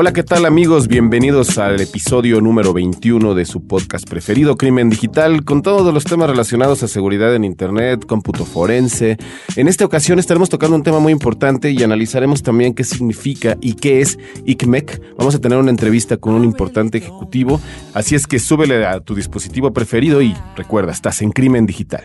Hola, ¿qué tal amigos? Bienvenidos al episodio número 21 de su podcast preferido, Crimen Digital, con todos los temas relacionados a seguridad en Internet, cómputo forense. En esta ocasión estaremos tocando un tema muy importante y analizaremos también qué significa y qué es ICMEC. Vamos a tener una entrevista con un importante ejecutivo, así es que súbele a tu dispositivo preferido y recuerda, estás en Crimen Digital.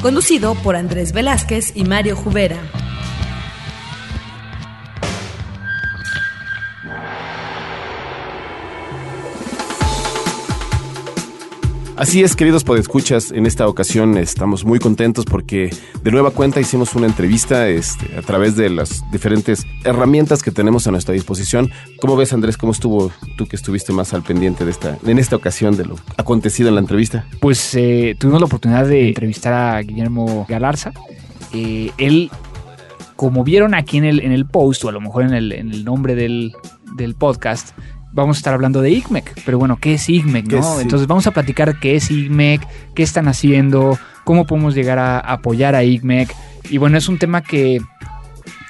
conducido por Andrés Velázquez y Mario Jubera. Así es, queridos podescuchas, en esta ocasión estamos muy contentos porque de nueva cuenta hicimos una entrevista este, a través de las diferentes herramientas que tenemos a nuestra disposición. ¿Cómo ves, Andrés? ¿Cómo estuvo tú que estuviste más al pendiente de esta, en esta ocasión de lo acontecido en la entrevista? Pues eh, tuvimos la oportunidad de entrevistar a Guillermo Galarza. Eh, él, como vieron aquí en el, en el post, o a lo mejor en el, nombre del podcast, vamos a estar hablando de ICMEC. Pero bueno, ¿qué es ICMEC? ¿no? Entonces vamos a platicar qué es ICMEC, qué están haciendo, cómo podemos llegar a apoyar a ICMEC. Y bueno, es un tema que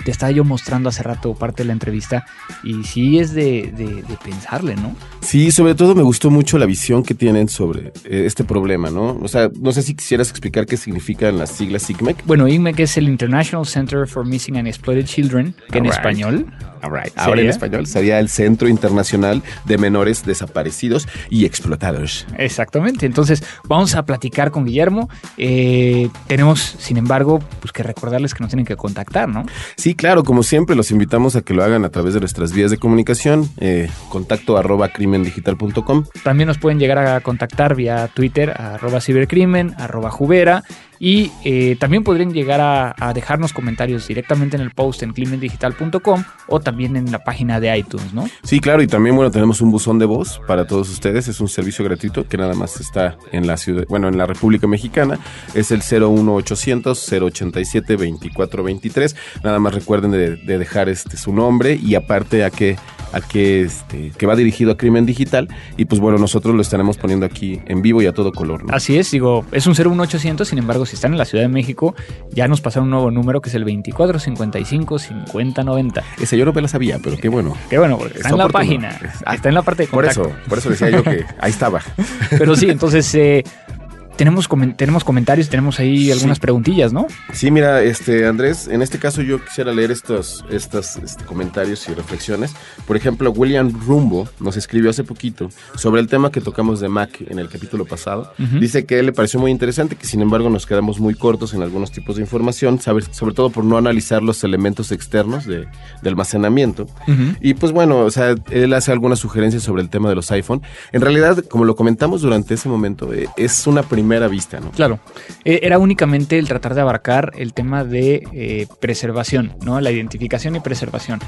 te estaba yo mostrando hace rato parte de la entrevista y sí es de, de, de, pensarle, ¿no? Sí, sobre todo me gustó mucho la visión que tienen sobre eh, este problema, ¿no? O sea, no sé si quisieras explicar qué significan las siglas ICMEC. Bueno, ICMEC es el International Center for Missing and Exploited Children, que All en right. español Right. Ahora en español sería el Centro Internacional de Menores Desaparecidos y Explotados. Exactamente. Entonces vamos a platicar con Guillermo. Eh, tenemos, sin embargo, pues que recordarles que nos tienen que contactar, ¿no? Sí, claro. Como siempre, los invitamos a que lo hagan a través de nuestras vías de comunicación. Eh, contacto arroba crimendigital.com. También nos pueden llegar a contactar vía Twitter arroba cibercrimen, arroba jubera. Y eh, también podrían llegar a, dejarnos comentarios directamente en el post en crimendigital.com o también en la página de iTunes, ¿no? Sí, claro, y también, bueno, tenemos un buzón de voz para todos ustedes. Es un servicio gratuito que nada más está en la ciudad, bueno, en la República Mexicana. Es el 01800 087 2423. Nada más recuerden de, de dejar este su nombre y aparte a que a que, este, que va dirigido a crimen digital y pues bueno, nosotros lo estaremos poniendo aquí en vivo y a todo color. ¿no? Así es, digo, es un 01800, sin embargo, si están en la Ciudad de México, ya nos pasaron un nuevo número que es el 2455-5090. Ese yo no me la sabía, pero qué bueno. Qué bueno, porque está, está en la página, ah, está en la parte de contacto. Por eso, por eso decía yo que ahí estaba. Pero sí, entonces... Eh, tenemos, coment tenemos comentarios, tenemos ahí algunas sí. preguntillas, ¿no? Sí, mira, este Andrés, en este caso yo quisiera leer estos, estos este, comentarios y reflexiones. Por ejemplo, William Rumbo nos escribió hace poquito sobre el tema que tocamos de Mac en el capítulo pasado. Uh -huh. Dice que le pareció muy interesante, que sin embargo nos quedamos muy cortos en algunos tipos de información, sobre todo por no analizar los elementos externos de, de almacenamiento. Uh -huh. Y pues bueno, o sea, él hace algunas sugerencias sobre el tema de los iPhone. En realidad, como lo comentamos durante ese momento, eh, es una primera primera vista, ¿no? Claro. Eh, era únicamente el tratar de abarcar el tema de eh, preservación, ¿no? La identificación y preservación.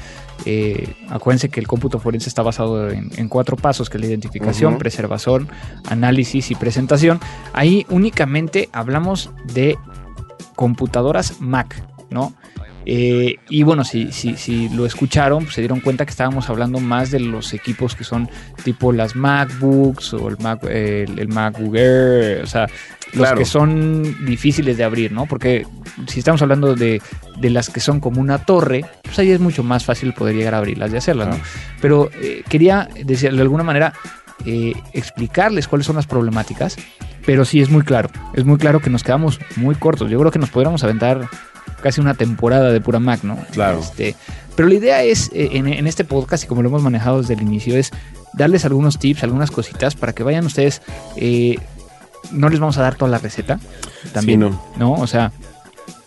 Eh, acuérdense que el cómputo forense está basado en, en cuatro pasos, que es la identificación, uh -huh. preservación, análisis y presentación. Ahí únicamente hablamos de computadoras Mac, ¿no? Eh, y bueno, si, si, si, lo escucharon, pues se dieron cuenta que estábamos hablando más de los equipos que son tipo las MacBooks o el, Mac, el, el MacBook Air, o sea, los claro. que son difíciles de abrir, ¿no? Porque si estamos hablando de, de, las que son como una torre, pues ahí es mucho más fácil poder llegar a abrirlas y hacerlas, ¿no? Pero eh, quería, decir, de alguna manera, eh, explicarles cuáles son las problemáticas, pero sí es muy claro, es muy claro que nos quedamos muy cortos. Yo creo que nos podríamos aventar casi una temporada de pura Mac, ¿no? Claro. Este, pero la idea es, eh, en, en, este podcast, y como lo hemos manejado desde el inicio, es darles algunos tips, algunas cositas para que vayan ustedes. Eh, no les vamos a dar toda la receta. También, sí, no. ¿no? O sea,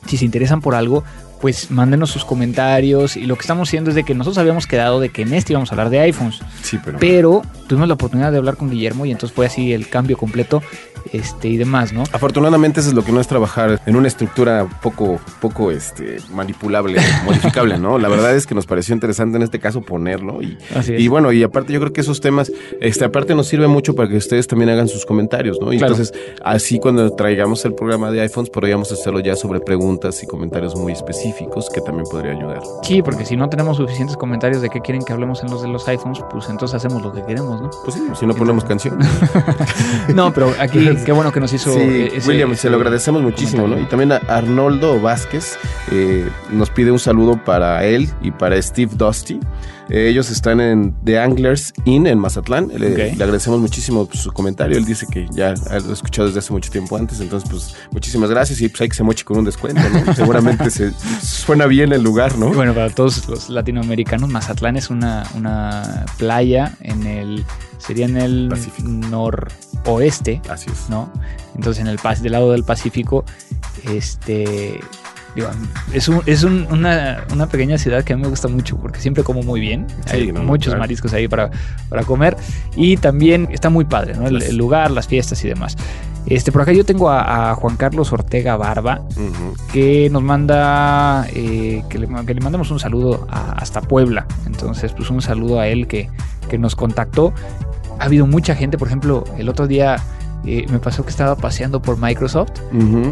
si se interesan por algo, pues mándenos sus comentarios. Y lo que estamos haciendo es de que nosotros habíamos quedado de que en este íbamos a hablar de iPhones. Sí, pero. Pero tuvimos la oportunidad de hablar con Guillermo y entonces fue así el cambio completo este, y demás, ¿no? Afortunadamente eso es lo que no es trabajar en una estructura poco, poco este, manipulable, modificable, ¿no? La verdad es que nos pareció interesante en este caso ponerlo y, y bueno, y aparte yo creo que esos temas, este, aparte nos sirve mucho para que ustedes también hagan sus comentarios, ¿no? Y entonces así cuando traigamos el programa de iPhones podríamos hacerlo ya sobre preguntas y comentarios muy específicos que también podría ayudar. Sí, porque si no tenemos suficientes comentarios de qué quieren que hablemos en los de los iPhones, pues entonces hacemos lo que queremos, ¿no? Pues sí, si no ponemos canción. no, pero aquí qué bueno que nos hizo. Sí, William, se lo agradecemos muchísimo, ¿no? Y también a Arnoldo Vázquez eh, nos pide un saludo para él y para Steve Dusty. Eh, ellos están en The Anglers Inn en Mazatlán. Le, agradecemos muchísimo su comentario. Él dice que ya lo ha escuchado desde hace mucho tiempo antes. Entonces, pues muchísimas gracias. Y pues hay que se moche con un descuento, ¿no? Seguramente se suena bien el lugar, ¿no? Bueno, para todos los latinoamericanos, Mazatlán es una, una playa en el. Sería en el noroeste. Así es. ¿No? Entonces, en el del lado del Pacífico, este es, es una, pequeña ciudad que a mí me gusta mucho porque siempre como muy bien. Hay muchos mariscos ahí para, para, comer. Y también está muy padre, ¿no? El, lugar, las fiestas y demás. Este, por acá yo tengo a, Juan Carlos Ortega Barba, que nos manda eh, que, le, que, le, mandemos un saludo hasta Puebla. Entonces, pues un saludo a él que, que nos contactó. Ha habido mucha gente, por ejemplo, el otro día me pasó que estaba paseando por Microsoft,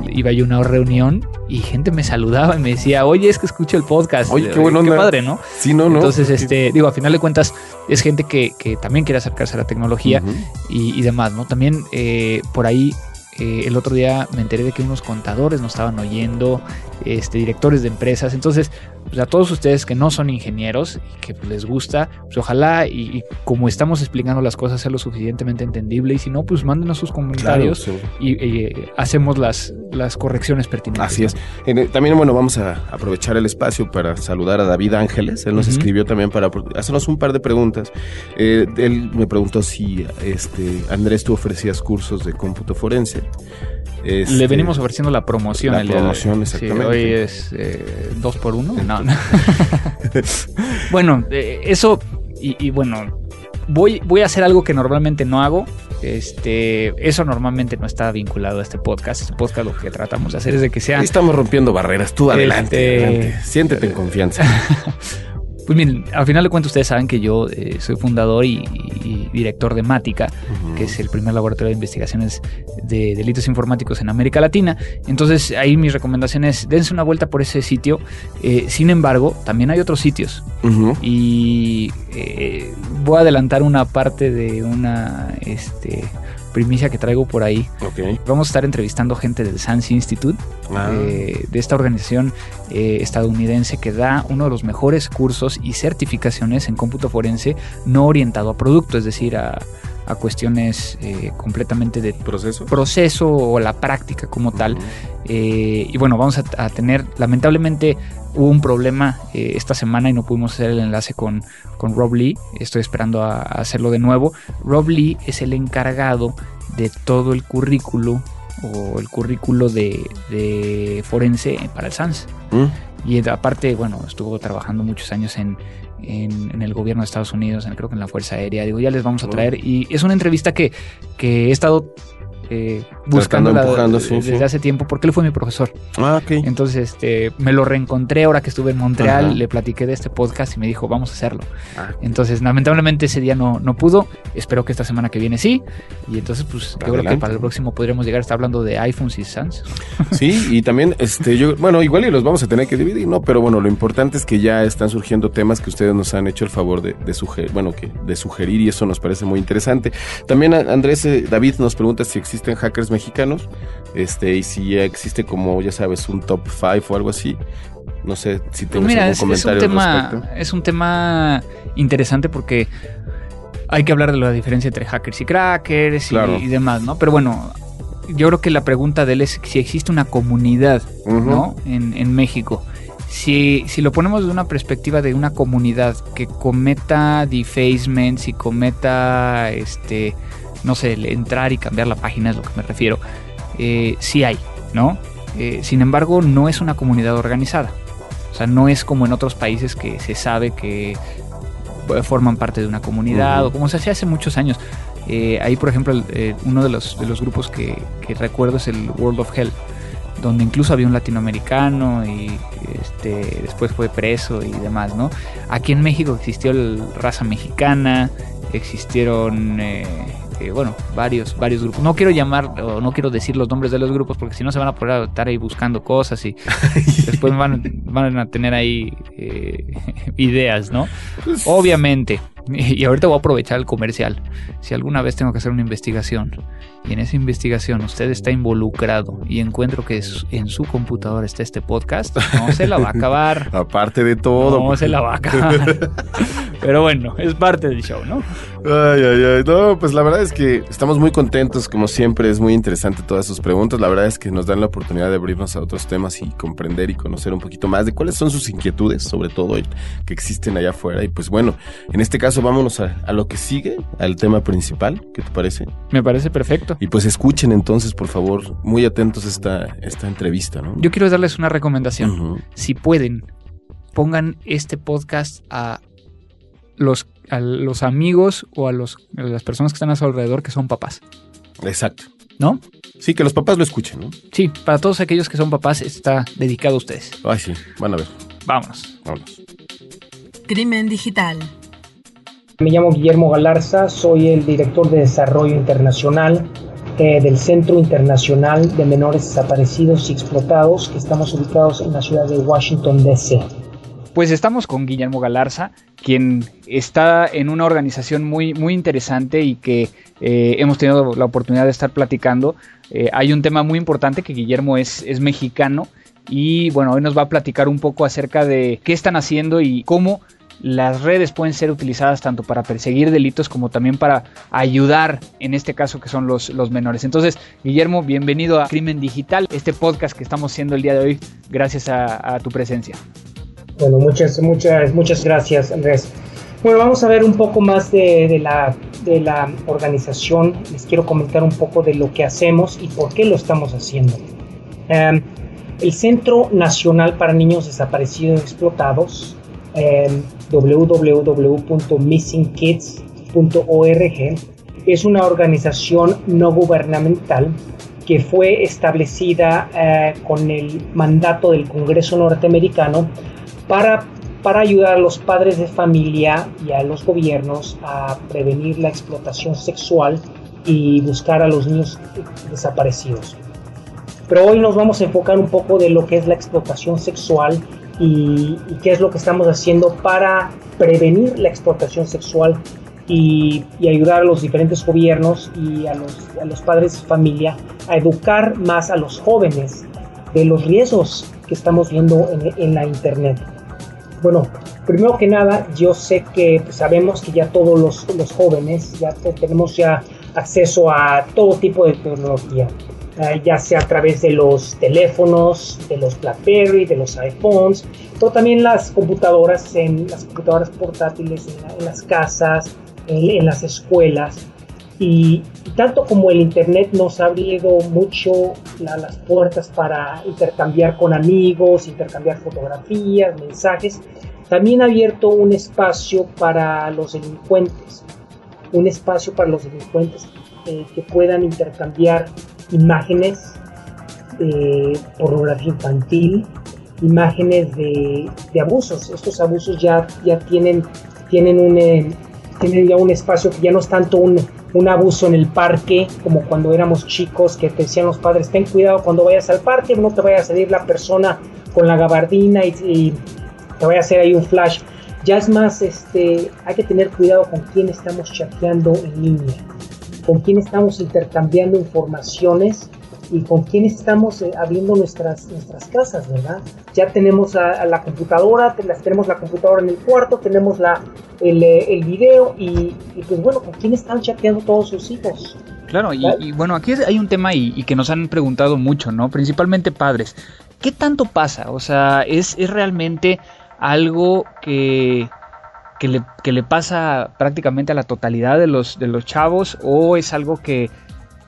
iba yo a una reunión y gente me saludaba y me decía, oye, es que escucho el podcast. Oye, qué bueno. Qué padre, ¿no? Sí, no, no. Entonces, este, digo, a final de cuentas, es gente que, también quiere acercarse a la tecnología y, demás, ¿no? También eh, por ahí eh, el otro día me enteré de que unos contadores nos estaban oyendo, este, directores de empresas. Entonces, pues a todos ustedes que no son ingenieros y que pues, les gusta, pues ojalá y, como estamos explicando las cosas sea lo suficientemente entendible y si no, pues mándenos sus comentarios y, eh, hacemos las, las correcciones pertinentes. Así es. también, bueno, vamos a aprovechar el espacio para saludar a David Ángeles. Él nos escribió también para hacernos un par de preguntas. Eh, él me preguntó si este Andrés, tú ofrecías cursos de cómputo forense. Le este, venimos ofreciendo la promoción. La promoción, exactamente. hoy es eh, dos por uno. No, no. bueno, eh, eso y, bueno, voy, voy a hacer algo que normalmente no hago. Este, eso normalmente no está vinculado a este podcast. Este podcast lo que tratamos de hacer es de que sea. Estamos rompiendo barreras. Tú adelante, este, adelante. Siéntete en confianza. Pues miren, al final de cuentas ustedes saben que yo eh, soy fundador y, director de Mática, que es el primer laboratorio de investigaciones de delitos informáticos en América Latina. Entonces ahí mis recomendaciones, dense una vuelta por ese sitio. Eh, sin embargo, también hay otros sitios. Y eh, voy a adelantar una parte de una... Este, primicia que traigo por ahí. Vamos a estar entrevistando gente del SANS Institute, ah. eh, de esta organización eh, estadounidense que da uno de los mejores cursos y certificaciones en cómputo forense no orientado a producto, es decir, a, cuestiones eh, completamente de proceso proceso o la práctica como tal. y bueno, vamos a, tener, lamentablemente hubo un problema esta semana y no pudimos hacer el enlace con, con Rob Lee. Estoy esperando a, hacerlo de nuevo. Rob Lee es el encargado de todo el currículo o el currículo de, forense para el SANS. Mm. Y aparte, bueno, estuvo trabajando muchos años en, en, el gobierno de Estados Unidos, creo que en la Fuerza Aérea. Digo, ya les vamos a traer. Y es una entrevista que, que he estado eh, buscando desde hace tiempo porque él fue mi profesor. Ah, ok. Entonces, este, me lo reencontré ahora que estuve en Montreal, le platiqué de este podcast y me dijo, vamos a hacerlo. Ah. Entonces, lamentablemente ese día no, no pudo. Espero que esta semana que viene sí. Y entonces, pues, yo creo que para el próximo podríamos llegar a estar hablando de iPhones y Sans. Sí, y también, este, yo, bueno, igual y los vamos a tener que dividir, ¿no? Pero bueno, lo importante es que ya están surgiendo temas que ustedes nos han hecho el favor de, de sugerir, bueno, que de sugerir y eso nos parece muy interesante. También Andrés, eh, David nos pregunta si existe existen hackers mexicanos, este, y si ya existe como, ya sabes, un top 5 o algo así. No sé si pues tienes algún comentario es un tema, Es un tema interesante porque hay que hablar de la diferencia entre hackers y crackers y, demás, ¿no? Pero bueno, yo creo que la pregunta de él es si existe una comunidad, ¿no? En, en México. Si, si, lo ponemos de una perspectiva de una comunidad que cometa defacements y cometa este no sé, entrar y cambiar la página es lo que me refiero, eh, sí hay, ¿no? Eh, sin embargo, no es una comunidad organizada. O sea, no es como en otros países que se sabe que forman parte de una comunidad o como se hacía hace muchos años. Eh, ahí, por ejemplo, uno de los, de los grupos que, que, recuerdo es el World of Hell, donde incluso había un latinoamericano y este, después fue preso y demás, ¿no? Aquí en México existió el Raza Mexicana, existieron eh, bueno, varios, varios grupos. No quiero llamar o no quiero decir los nombres de los grupos porque si no se van a poder estar ahí buscando cosas y después van, van a tener ahí eh, ideas, ¿no? Pues Obviamente. Y ahorita voy a aprovechar el comercial. Si alguna vez tengo que hacer una investigación y en esa investigación usted está involucrado y encuentro que en su computadora está este podcast, no se la va a acabar. Aparte de todo. No se la va a acabar. Pero bueno, es parte del show, ¿no? Ay, ay, ay. No, pues la verdad es que estamos muy contentos, como siempre. Es muy interesante todas sus preguntas. La verdad es que nos dan la oportunidad de abrirnos a otros temas y comprender y conocer un poquito más de cuáles son sus inquietudes, sobre todo que existen allá afuera. Y pues bueno, en este caso vámonos a, a lo que sigue, al tema principal. ¿Qué te parece? Me parece perfecto. Y pues escuchen entonces, por favor, muy atentos esta, esta entrevista, ¿no? Yo quiero darles una recomendación. Si pueden, pongan este podcast a los, a los amigos o a, los, las personas que están a su alrededor que son papás. Exacto. ¿No? Sí, que los papás lo escuchen, ¿no? Sí, para todos aquellos que son papás está dedicado a ustedes. Ay, sí, van a ver. Vámonos. Vámonos. Crimen digital. Me llamo Guillermo Galarza, soy el director de desarrollo internacional eh, del Centro Internacional de Menores Desaparecidos y Explotados, que estamos ubicados en la ciudad de Washington, D.C. Pues estamos con Guillermo Galarza, quien está en una organización muy, muy interesante y que eh, hemos tenido la oportunidad de estar platicando. Eh, hay un tema muy importante que Guillermo es, es mexicano y bueno, hoy nos va a platicar un poco acerca de qué están haciendo y cómo las redes pueden ser utilizadas tanto para perseguir delitos como también para ayudar, en este caso que son los, los menores. Entonces, Guillermo, bienvenido a Crimen Digital, este podcast que estamos haciendo el día de hoy, gracias a tu presencia. Bueno, muchas, muchas, muchas gracias, Andrés. Bueno, vamos a ver un poco más de, la, de la organización. Les quiero comentar un poco de lo que hacemos y por qué lo estamos haciendo. Em, el Centro Nacional para Niños Desaparecidos y Explotados, em, www.missingkids.org, es una organización no gubernamental que fue establecida eh, con el mandato del Congreso norteamericano para, para ayudar a los padres de familia y a los gobiernos a prevenir la explotación sexual y buscar a los niños desaparecidos. Pero hoy nos vamos a enfocar un poco de lo que es la explotación sexual y, qué es lo que estamos haciendo para prevenir la explotación sexual y, ayudar a los diferentes gobiernos y a los, a los, padres de familia a educar más a los jóvenes de los riesgos que estamos viendo en, en la Internet. Bueno, primero que nada, yo sé que pues, sabemos que ya todos los, los jóvenes ya tenemos ya acceso a todo tipo de tecnología, eh, ya sea a través de los teléfonos, de los BlackBerry, de los iPhones, pero también las computadoras, en las computadoras portátiles en, las casas, en, las escuelas. Y, tanto como el Internet nos ha abierto mucho las puertas para intercambiar con amigos, intercambiar fotografías, mensajes, también ha abierto un espacio para los delincuentes, un espacio para los delincuentes eh, que puedan intercambiar imágenes de pornografía infantil, imágenes de, abusos. Estos abusos ya, ya tienen, tienen, un, eh, tienen ya un espacio que ya no es tanto un un abuso en el parque, como cuando éramos chicos que te decían los padres, ten cuidado cuando vayas al parque, no te vaya a salir la persona con la gabardina y, te vaya a hacer ahí un flash. Ya es más, este, hay que tener cuidado con quién estamos chateando en línea, con quién estamos intercambiando informaciones y con quién estamos eh, abriendo nuestras, nuestras casas, ¿verdad? Ya tenemos a, la computadora, tenemos la computadora en el cuarto, tenemos la, el, eh, el video y, pues bueno, ¿con quién están chateando todos sus hijos? Claro, y, bueno, aquí hay un tema y, que nos han preguntado mucho, ¿no? Principalmente padres. ¿Qué tanto pasa? O sea, ¿es, es realmente algo que, que, le, que le pasa prácticamente a la totalidad de los, de los chavos o es algo que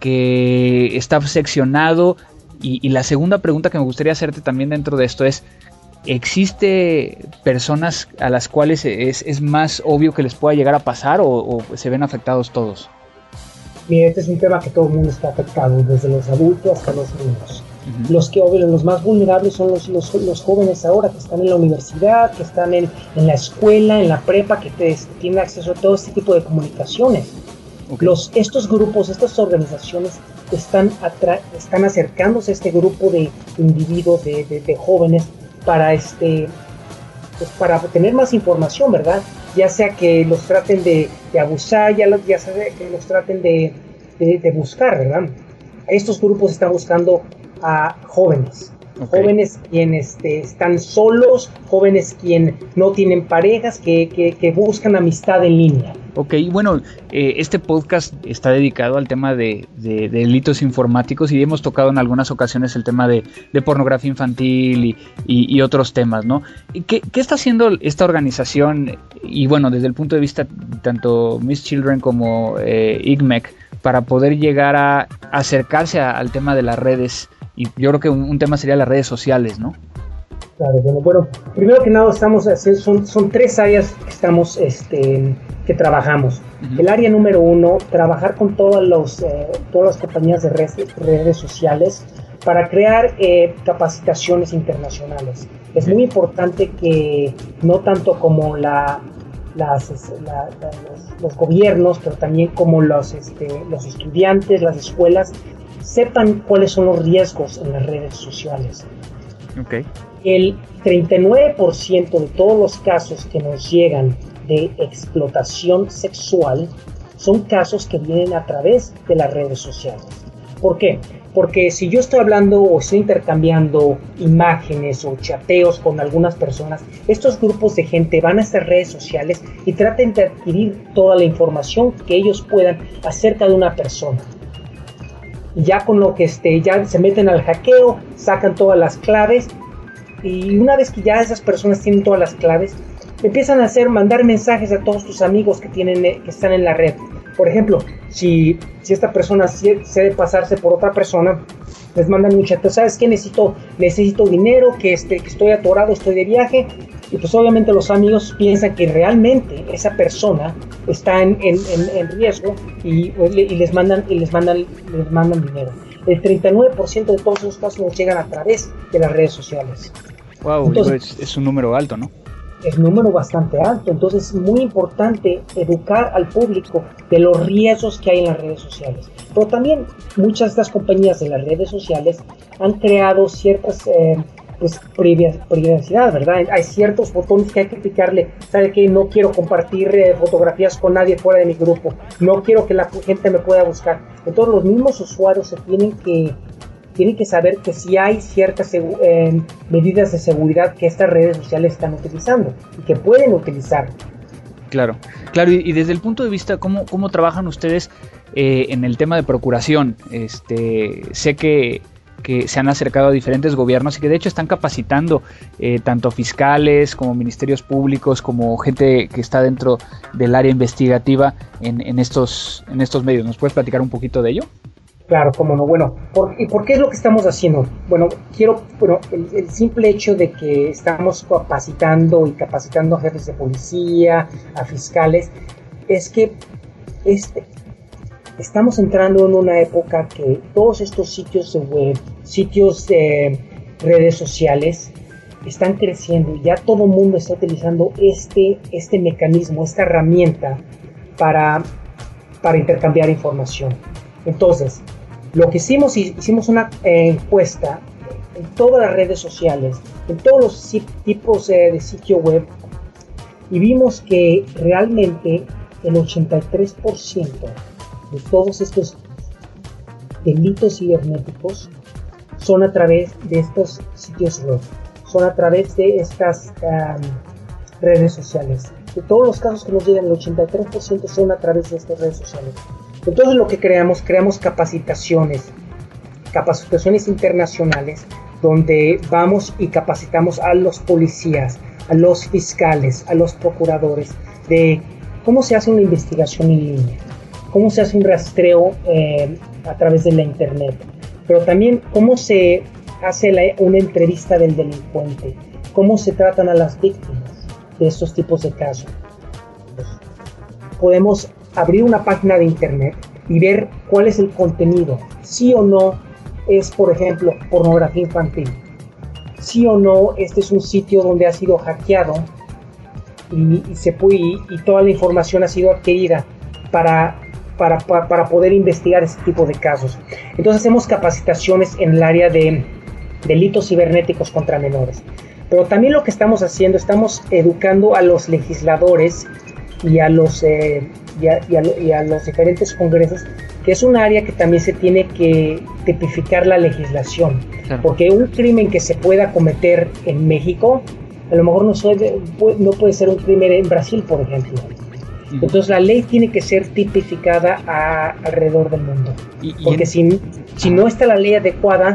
que está seccionado. Y, la segunda pregunta que me gustaría hacerte también dentro de esto es, ¿existe personas a las cuales es, más obvio que les pueda llegar a pasar o, se ven afectados todos? Mira, este es un tema que todo el mundo está afectado, desde los adultos hasta los niños. Los que los más vulnerables son los, los, jóvenes ahora que están en la universidad, que están en, la escuela, en la prepa, que tienen acceso a todo este tipo de comunicaciones. Los, estos grupos, estas organizaciones están, están acercándose a este grupo de individuos, de, de, jóvenes, para, este, pues para tener más información, ¿verdad? Ya sea que los traten de, abusar, ya, ya sea que los traten de, de, buscar, ¿verdad? Estos grupos están buscando a jóvenes, jóvenes quienes este, están solos, jóvenes quienes no tienen parejas, que, que, buscan amistad en línea. Ok, bueno, eh, este podcast está dedicado al tema de, delitos informáticos y hemos tocado en algunas ocasiones el tema de, pornografía infantil y, otros temas, ¿no? ¿Qué, ¿Qué, está haciendo esta organización? Y bueno, desde el punto de vista tanto Miss Children como eh, IGMEC, para poder llegar a acercarse al tema de las redes y yo creo que un, tema sería las redes sociales, ¿no? Claro, bueno, bueno, primero que nada estamos son, son tres áreas que estamos, este, que trabajamos. El área número uno, trabajar con todas, los, eh, todas las compañías de redes, redes sociales para crear eh, capacitaciones internacionales. Es muy importante que no tanto como la, las, los, los, gobiernos, pero también como los, este, los estudiantes, las escuelas, sepan cuáles son los riesgos en las redes sociales. Okay. El 39% de todos los casos que nos llegan de explotación sexual son casos que vienen a través de las redes sociales. ¿Por qué? Porque si yo estoy hablando o estoy intercambiando imágenes o chateos con algunas personas, estos grupos de gente van a estas redes sociales y traten de adquirir toda la información que ellos puedan acerca de una persona ya con lo que este, ya se meten al hackeo, sacan todas las claves y una vez que ya esas personas tienen todas las claves, empiezan a hacer, mandar mensajes a todos tus amigos que, tienen, eh, que están en la red. Por ejemplo, si, si esta persona quiere pasarse por otra persona, les mandan un chat, ¿sabes qué? Necesito, necesito dinero, que, este, que estoy atorado, estoy de viaje. Y pues obviamente los amigos piensan que realmente esa persona está en, en, en, riesgo y, y, les mandan, y les, mandan, les mandan dinero. El 39% de todos esos casos nos llegan a través de las redes sociales. Wow, Entonces, es un número alto, ¿no? es un número bastante alto. Entonces es muy importante educar al público de los riesgos que hay en las redes sociales. Pero también muchas de estas compañías de las redes sociales han creado ciertas eh, pues, privacidad, ¿verdad? Hay ciertos botones que hay que picarle. ¿Sabe que No quiero compartir eh, fotografías con nadie fuera de mi grupo. No quiero que la gente me pueda buscar. Entonces los mismos usuarios se tienen que tienen que saber que si hay ciertas eh, medidas de seguridad que estas redes sociales están utilizando y que pueden utilizar. Claro, claro, y, desde el punto de vista, ¿cómo, cómo trabajan ustedes eh, en el tema de procuración? Este, sé que, que, se han acercado a diferentes gobiernos y que de hecho están capacitando eh, tanto fiscales como ministerios públicos, como gente que está dentro del área investigativa en, en, estos, en estos medios. ¿Nos puedes platicar un poquito de ello? Claro, cómo no. Bueno, ¿y por qué es lo que estamos haciendo? Bueno, quiero, bueno, el, simple hecho de que estamos capacitando y capacitando a jefes de policía, a fiscales, es que este, estamos entrando en una época que todos estos sitios de web, sitios de redes sociales, están creciendo y ya todo el mundo está utilizando este, este mecanismo, esta herramienta para, para intercambiar información. Entonces, lo que hicimos, hicimos una eh, encuesta en todas las redes sociales, en todos los tipos de sitio web, y vimos que realmente el 83% de todos estos delitos cibernéticos son a través de estos sitios web, son a través de estas redes sociales. De todos los casos que nos llegan, el 83% son a través de estas redes sociales. Entonces lo que creamos, creamos capacitaciones, capacitaciones internacionales, donde vamos y capacitamos a los policías, a los fiscales, a los procuradores, de cómo se hace una investigación en línea, cómo se hace un rastreo eh, a través de la internet, pero también cómo se hace una entrevista del delincuente, cómo se tratan a las víctimas de estos tipos de casos. Podemos abrir una página de internet y ver cuál es el contenido, sí o no es, por ejemplo, pornografía infantil, sí o no este es un sitio donde ha sido hackeado y, se puede, y, toda la información ha sido adquirida para, para, para, poder investigar ese tipo de casos. Entonces hacemos capacitaciones en el área de delitos cibernéticos contra menores. Pero también lo que estamos haciendo, estamos educando a los legisladores y a los, eh, y a, los diferentes congresos, que es un área que también se tiene que tipificar la legislación. Porque un crimen que se pueda cometer en México, a lo mejor no, no puede ser un crimen en Brasil, por ejemplo. Entonces la ley tiene que ser tipificada alrededor del mundo. Porque si, si no está la ley adecuada,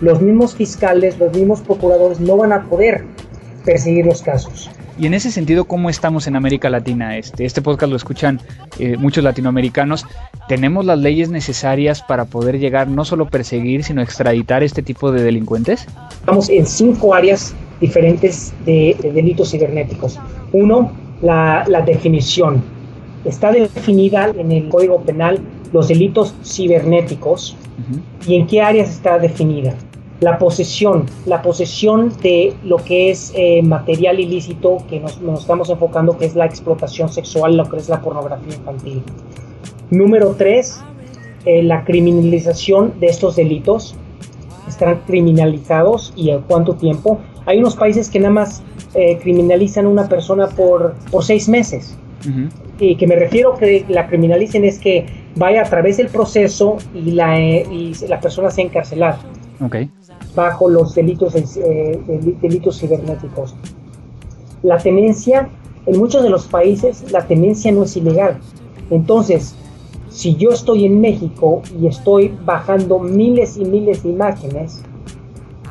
los mismos fiscales, los mismos procuradores no van a poder perseguir los casos. Y en ese sentido, ¿cómo estamos en América Latina? Este, este podcast lo escuchan eh, muchos latinoamericanos. ¿Tenemos las leyes necesarias para poder llegar no solo perseguir, sino extraditar este tipo de delincuentes? Estamos en cinco áreas diferentes de, delitos cibernéticos. Uno, la, definición. Está definida en el Código Penal los delitos cibernéticos y en qué áreas está definida la posesión, la posesión de lo que es eh, material ilícito que nos, estamos enfocando, que es la explotación sexual, lo que es la pornografía infantil. Número tres, eh, la criminalización de estos delitos. Están criminalizados y en cuánto tiempo. Hay unos países que nada más eh, criminalizan a una persona por, por seis meses. Y que me refiero que la criminalicen es que vaya a través del proceso y la, y la persona sea encarcelada. Okay bajo los delitos, eh, delitos cibernéticos. La tenencia, en muchos de los países, la tenencia no es ilegal. Entonces, si yo estoy en México y estoy bajando miles y miles de imágenes,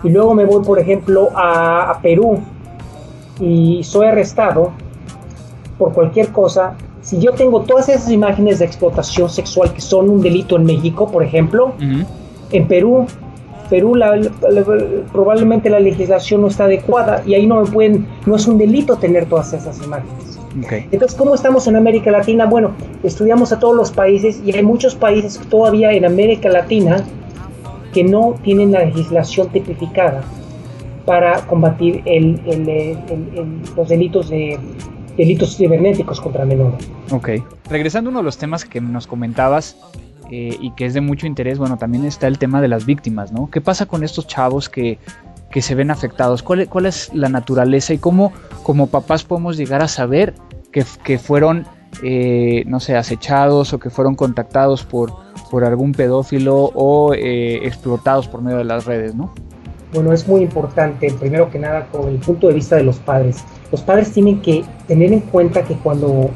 y luego me voy, por ejemplo, a, a Perú y soy arrestado por cualquier cosa, si yo tengo todas esas imágenes de explotación sexual que son un delito en México, por ejemplo, en Perú Perú probablemente la legislación no está adecuada y ahí no me pueden, no es un delito tener todas esas imágenes. Entonces, ¿cómo estamos en América Latina? Bueno, estudiamos a todos los países y hay muchos países todavía en América Latina que no tienen la legislación tipificada para combatir los delitos de delitos cibernéticos contra menores. Ok. Regresando a uno de los temas que nos comentabas, eh, y que es de mucho interés, bueno, también está el tema de las víctimas, ¿no? ¿Qué pasa con estos chavos que, se ven afectados? ¿Cuál, ¿Cuál, es la naturaleza y cómo como papás podemos llegar a saber que, fueron, eh, no sé, acechados o que fueron contactados por, por algún pedófilo o eh, explotados por medio de las redes, ¿no? Bueno, es muy importante, primero que nada, con el punto de vista de los padres. Los padres tienen que tener en cuenta que cuando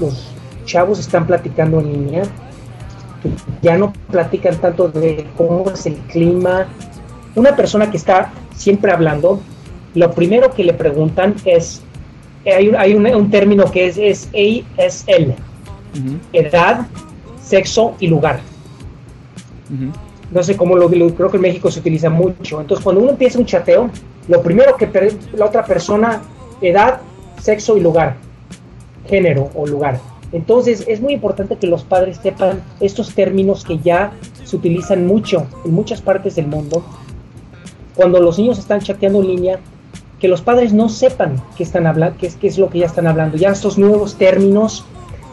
los chavos están platicando en línea, ya no platican tanto de cómo es el clima. Una persona que está siempre hablando, lo primero que le preguntan es, hay un, hay un, término que es, es ASL, edad, sexo y lugar. No sé cómo lo, creo que en México se utiliza mucho. Entonces cuando uno empieza un chateo, lo primero que la otra persona, edad, sexo y lugar, género o lugar. Entonces es muy importante que los padres sepan estos términos que ya se utilizan mucho en muchas partes del mundo. Cuando los niños están chateando en línea, que los padres no sepan qué están hablando, qué es, qué es lo que ya están hablando. Ya estos nuevos términos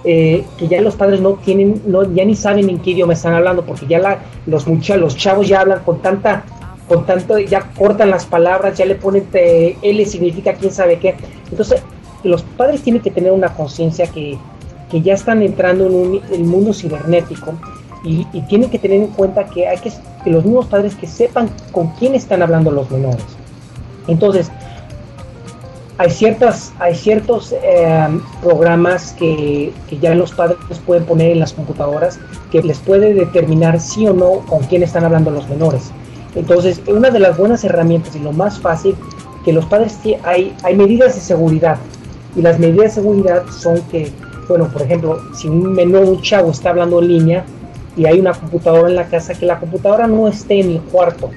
eh, que ya los padres no tienen, no, ya ni saben en qué idioma están hablando, porque ya la, los los chavos ya hablan con tanta, con tanto, ya cortan las palabras, ya le ponen eh, L significa quién sabe qué. Entonces, los padres tienen que tener una conciencia que que ya están entrando en el mundo cibernético y, tienen que tener en cuenta que hay que, los mismos padres que sepan con quién están hablando los menores. Entonces, hay, ciertas, hay ciertos eh, programas que, que, ya los padres pueden poner en las computadoras que les puede determinar sí o no con quién están hablando los menores. Entonces, una de las buenas herramientas y lo más fácil que los padres hay, hay medidas de seguridad y las medidas de seguridad son que bueno, por ejemplo, si un menor, un chavo está hablando en línea y hay una computadora en la casa, que la computadora no esté en el cuarto,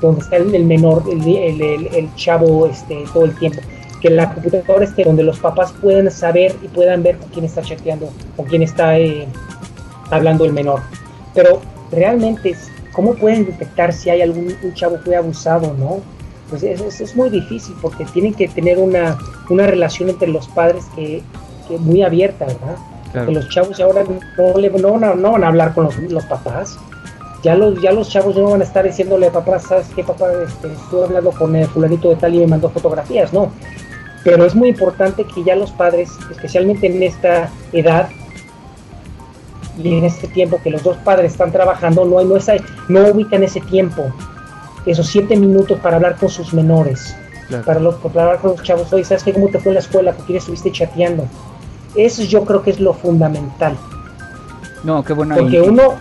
donde está el, menor, el, el, chavo este, todo el tiempo. Que la computadora esté donde los papás puedan saber y puedan ver con quién está chateando, con quién está eh, hablando el menor. Pero realmente, ¿cómo pueden detectar si hay algún un chavo que fue abusado no? Pues es, es, muy difícil porque tienen que tener una, una relación entre los padres que, que muy abierta, ¿verdad? Que los chavos ahora no, le, no, no, van a hablar con los, los, papás. Ya los, ya los chavos no van a estar diciéndole, papá, ¿sabes qué, papá? Este, estuve hablando con el fulanito de tal y me mandó fotografías, ¿no? Pero es muy importante que ya los padres, especialmente en esta edad, y en este tiempo que los dos padres están trabajando, no, hay, no, es, no ubican ese tiempo, esos siete minutos para hablar con sus menores, para, los, para hablar con los chavos, oye, ¿sabes qué? ¿Cómo te fue en la escuela? ¿Por qué estuviste chateando? Eso yo creo que es lo fundamental. No, qué bueno. Porque uno,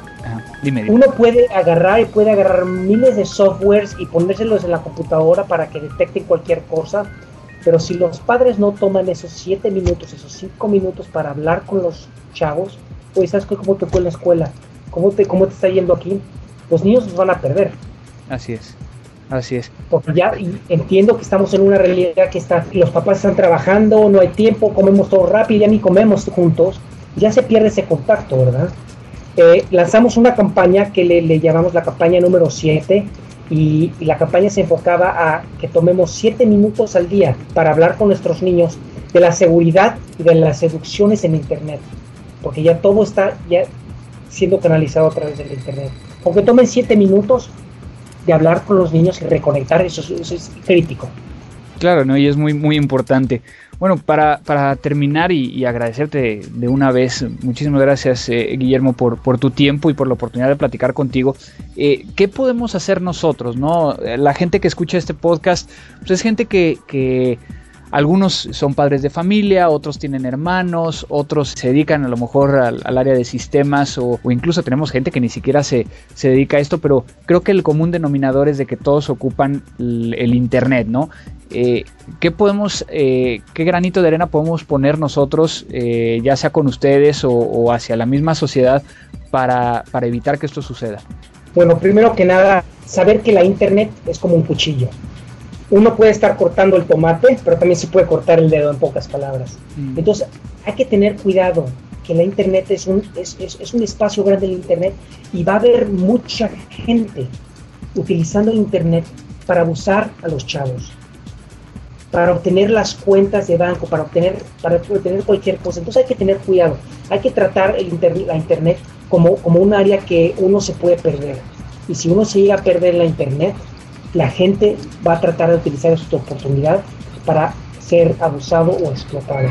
uno puede agarrar y puede agarrar miles de softwares y ponérselos en la computadora para que detecten cualquier cosa, pero si los padres no toman esos siete minutos, esos cinco minutos para hablar con los chavos, oye, ¿sabes cómo te fue en la escuela? ¿Cómo te, ¿Cómo te está yendo aquí? Los niños los van a perder. Así es. Así es. Porque ya entiendo que estamos en una realidad que está, los papás están trabajando, no hay tiempo, comemos todo rápido, ya ni comemos juntos, ya se pierde ese contacto, ¿verdad? Eh, lanzamos una campaña que le, llamamos la campaña número 7 y, y, la campaña se enfocaba a que tomemos 7 minutos al día para hablar con nuestros niños de la seguridad y de las seducciones en Internet, porque ya todo está ya siendo canalizado a través del Internet. Aunque tomen 7 minutos, de hablar con los niños y reconectar, eso, es crítico. Claro, ¿no? Y es muy, muy importante. Bueno, para, para terminar y, agradecerte de una vez, muchísimas gracias eh, Guillermo por, por tu tiempo y por la oportunidad de platicar contigo. Eh, ¿Qué podemos hacer nosotros? no La gente que escucha este podcast, pues es gente que algunos son padres de familia, otros tienen hermanos, otros se dedican a lo mejor al, área de sistemas o, incluso tenemos gente que ni siquiera se, se, dedica a esto, pero creo que el común denominador es de que todos ocupan el, Internet, ¿no? Eh, ¿Qué podemos, eh, qué granito de arena podemos poner nosotros, eh, ya sea con ustedes o, hacia la misma sociedad, para, para evitar que esto suceda? Bueno, primero que nada, saber que la Internet es como un cuchillo uno puede estar cortando el tomate, pero también se puede cortar el dedo en pocas palabras. Mm. Entonces, hay que tener cuidado, que la Internet es un, es, es, un espacio grande el Internet y va a haber mucha gente utilizando el Internet para abusar a los chavos, para obtener las cuentas de banco, para obtener, para obtener cualquier cosa. Entonces hay que tener cuidado, hay que tratar el la Internet como, como un área que uno se puede perder. Y si uno se llega a perder la Internet, la gente va a tratar de utilizar esta oportunidad para ser abusado o explotado.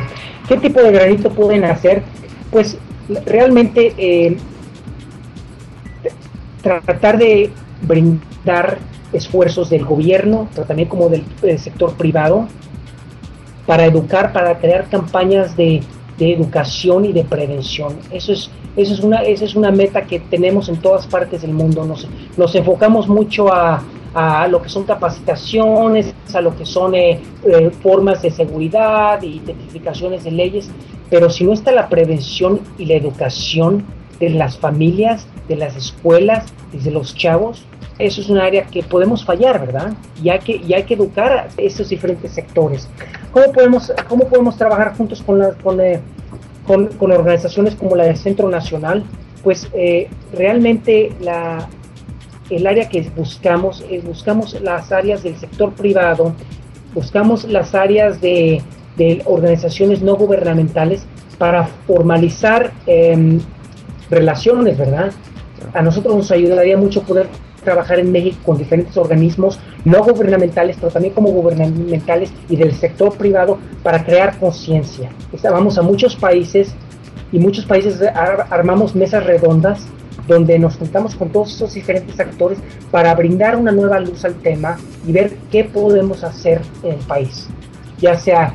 ¿Qué tipo de granito pueden hacer? Pues realmente eh, tratar de brindar esfuerzos del gobierno, pero también como del, sector privado, para educar, para crear campañas de, educación y de prevención. Eso es, eso es, una, esa es una meta que tenemos en todas partes del mundo. Nos, nos enfocamos mucho a, a lo que son capacitaciones, a lo que son eh, eh, formas de seguridad, identificaciones de leyes, pero si no está la prevención y la educación de las familias, de las escuelas, desde los chavos, eso es un área que podemos fallar, ¿verdad? Y hay que, y hay que educar a estos diferentes sectores. ¿Cómo podemos, cómo podemos trabajar juntos con, la, con, eh, con, con organizaciones como la del Centro Nacional? Pues realmente la, el área que buscamos es buscamos las áreas del sector privado, buscamos las áreas de, organizaciones no gubernamentales para formalizar em, relaciones, ¿verdad? A nosotros nos ayudaría mucho poder trabajar en México con diferentes organismos no gubernamentales, pero también como gubernamentales y del sector privado para crear conciencia. Vamos a muchos países y muchos países armamos mesas redondas donde nos juntamos con todos esos diferentes actores para brindar una nueva luz al tema y ver qué podemos hacer en el país. Ya sea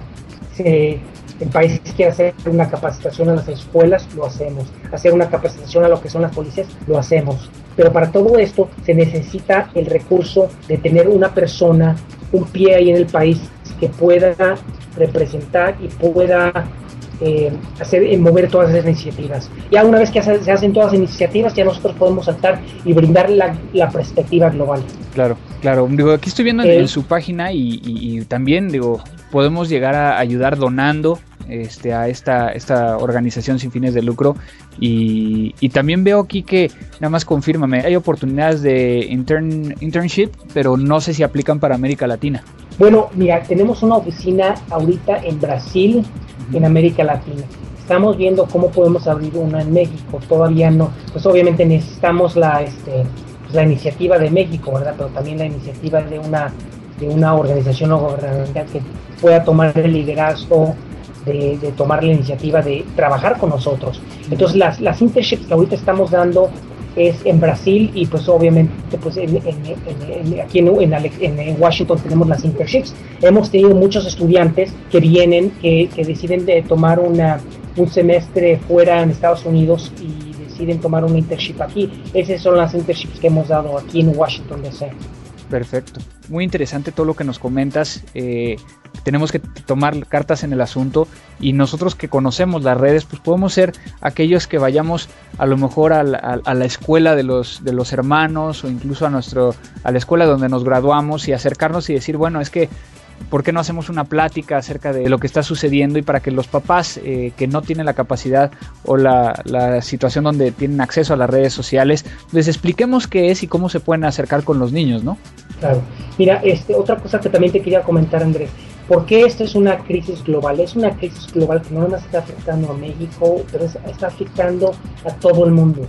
si el país quiere hacer una capacitación a las escuelas, lo hacemos. Hacer una capacitación a lo que son las policías, lo hacemos. Pero para todo esto se necesita el recurso de tener una persona, un pie ahí en el país que pueda representar y pueda eh, hacer, eh, mover todas esas iniciativas. Ya una vez que se hacen todas las iniciativas, ya nosotros podemos saltar y brindar la, la perspectiva global. Claro, claro. Digo, aquí estoy viendo en, su página y, también, digo, podemos llegar a ayudar donando este, a esta, esta organización sin fines de lucro. Y, también veo aquí que, nada más confírmame, hay oportunidades de intern, internship, pero no sé si aplican para América Latina. Bueno, mira, tenemos una oficina ahorita en Brasil, en América Latina. Estamos viendo cómo podemos abrir una en México. Todavía no, pues obviamente necesitamos la, este, pues la iniciativa de México, ¿verdad? Pero también la iniciativa de una, de una organización no gubernamental que pueda tomar el liderazgo de, de, tomar la iniciativa de trabajar con nosotros. Entonces las, las internships que ahorita estamos dando es en Brasil y pues obviamente pues en, aquí en, Washington tenemos las internships. Hemos tenido muchos estudiantes que vienen, que, deciden de tomar una, un semestre fuera en Estados Unidos y deciden tomar una internship aquí. Esas son las internships que hemos dado aquí en Washington DC. Perfecto. Muy interesante todo lo que nos comentas. Eh, tenemos que tomar cartas en el asunto y nosotros que conocemos las redes, pues podemos ser aquellos que vayamos a lo mejor a la, escuela de los, de los hermanos o incluso a, nuestro, a la escuela donde nos graduamos y acercarnos y decir, bueno, es que ¿por qué no hacemos una plática acerca de lo que está sucediendo y para que los papás eh, que no tienen la capacidad o la, situación donde tienen acceso a las redes sociales, les expliquemos qué es y cómo se pueden acercar con los niños, ¿no? Claro. Mira, este, otra cosa que también te quería comentar, Andrés. ¿Por qué esto es una crisis global? Es una crisis global que no más está afectando a México, pero está afectando a todo el mundo.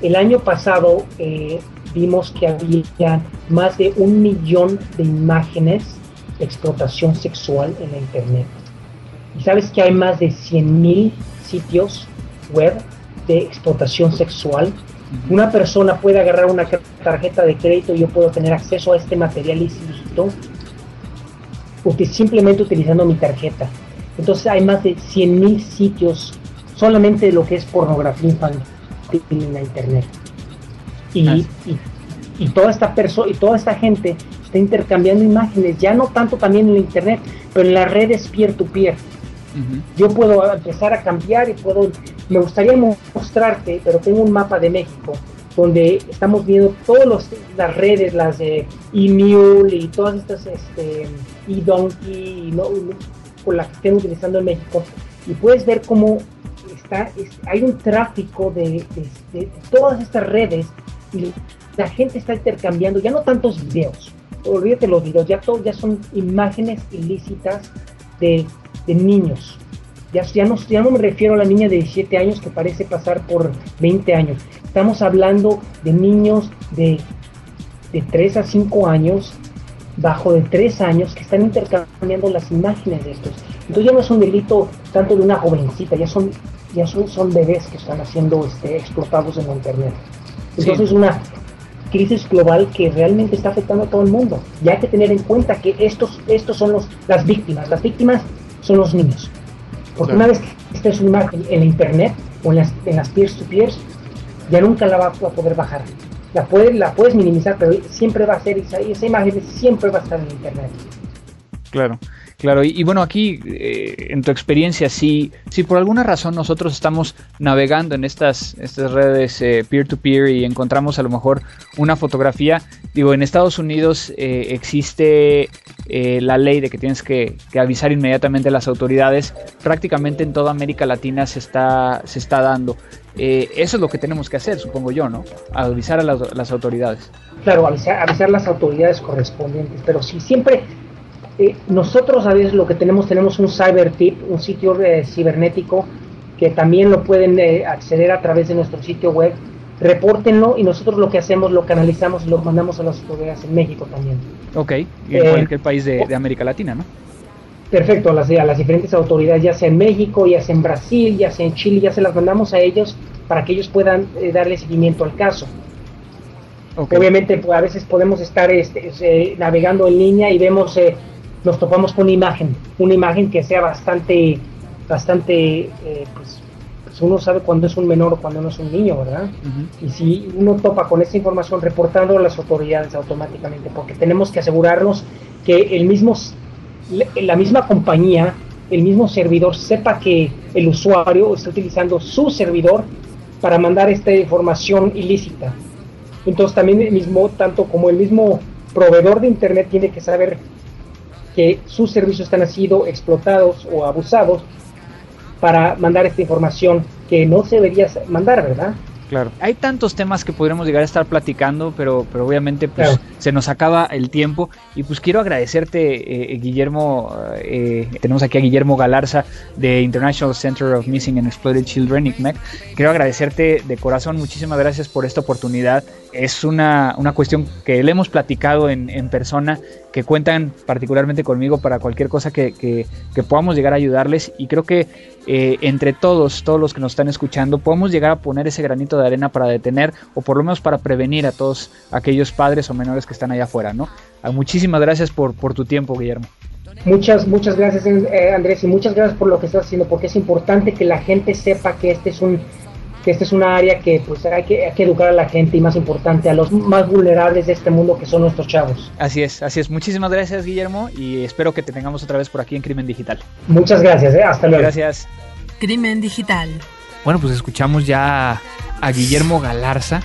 El año pasado eh, vimos que había más de un millón de imágenes explotación sexual en la Internet. Y sabes que hay más de 100.000 sitios web de explotación sexual. Una persona puede agarrar una tarjeta de crédito y yo puedo tener acceso a este material ilícito simplemente utilizando mi tarjeta. Entonces hay más de 100.000 sitios solamente de lo que es pornografía infantil en la internet. Y, y, toda esta persona y toda esta gente está intercambiando imágenes, ya no tanto también en la internet, pero en las redes peer-to-peer. Yo puedo empezar a cambiar y puedo, me gustaría mostrarte, pero tengo un mapa de México donde estamos viendo todas las redes, las de eMule y todas estas, este, eDonkey, ¿no? con las que estén utilizando en México, y puedes ver cómo está, hay un tráfico de, todas estas redes y la gente está intercambiando ya no tantos videos, olvídate los videos, ya, todo, ya son imágenes ilícitas de, niños. Ya, ya, no, ya no me refiero a la niña de 17 años que parece pasar por 20 años. Estamos hablando de niños de, de 3 a 5 años, bajo de 3 años, que están intercambiando las imágenes de estos. Entonces ya no es un delito tanto de una jovencita, ya son, ya son, son bebés que están haciendo este, explotados en la internet. Entonces es una crisis global que realmente está afectando a todo el mundo. Y hay que tener en cuenta que estos, estos son los, las víctimas. Las víctimas son los niños. Porque una vez que esta es una imagen en la internet o en las, en las peers-to-peers, ya nunca la va a poder bajar. La puedes, la puedes minimizar, pero siempre va a ser esa, esa imagen, siempre va a estar en internet. Claro. Claro, y, bueno, aquí eh, en tu experiencia, si, si por alguna razón nosotros estamos navegando en estas, estas redes eh, peer-to-peer y encontramos a lo mejor una fotografía, digo, en Estados Unidos eh, existe la ley de que tienes que, avisar inmediatamente a las autoridades, prácticamente en toda América Latina se está, se está dando. eso es lo que tenemos que hacer, supongo yo, ¿no? Avisar a las, las autoridades. Claro, avisar, avisar las autoridades correspondientes, pero si siempre eh, nosotros a veces lo que tenemos, tenemos un cyber tip, un sitio eh, cibernético que también lo pueden eh, acceder a través de nuestro sitio web. Repórtenlo y nosotros lo que hacemos lo canalizamos y lo mandamos a las autoridades en México también. Ok, y en cualquier país de, América Latina, ¿no? Perfecto, a las, a las diferentes autoridades, ya sea en México, ya sea en Brasil, ya sea en Chile, ya se las mandamos a ellos para que ellos puedan darle seguimiento al caso. Obviamente, pues, a veces podemos estar este, navegando en línea y vemos nos topamos con una imagen, una imagen que sea bastante, bastante, eh, pues, pues, uno sabe cuándo es un menor o cuando no es un niño, ¿verdad? Y si uno topa con esa información, reportando a las autoridades automáticamente, porque tenemos que asegurarnos que el mismo, la misma compañía el mismo servidor sepa que el usuario está utilizando su servidor para mandar esta información ilícita. Entonces también el mismo, tanto como el mismo proveedor de Internet tiene que saber que sus servicios están siendo explotados o abusados para mandar esta información que no se debería mandar, ¿verdad? Claro. Hay tantos temas que podríamos llegar a estar platicando, pero, pero obviamente pues, se nos acaba el tiempo. Y pues quiero agradecerte, eh, Guillermo. Eh, tenemos aquí a Guillermo Galarza de International Center of Missing and Exploited Children, ICMEC. Quiero agradecerte de corazón. Muchísimas gracias por esta oportunidad. Es una, una cuestión que le hemos platicado en, en persona que cuentan particularmente conmigo para cualquier cosa que, que, podamos llegar a ayudarles y creo que eh, entre todos, todos los que nos están escuchando, podemos llegar a poner ese granito de arena para detener o por lo menos para prevenir a todos aquellos padres o menores que están allá afuera, ¿no? Ah, muchísimas gracias por, por tu tiempo, Guillermo. Muchas, muchas gracias eh, Andrés y muchas gracias por lo que estás haciendo porque es importante que la gente sepa que este es un que esta es una área que pues hay que, hay que educar a la gente y más importante a los más vulnerables de este mundo que son nuestros chavos. Así es, así es. Muchísimas gracias Guillermo y espero que te tengamos otra vez por aquí en Crimen Digital. Muchas gracias, ¿eh? hasta luego. Gracias. Crimen Digital. Bueno, pues escuchamos ya a Guillermo Galarza,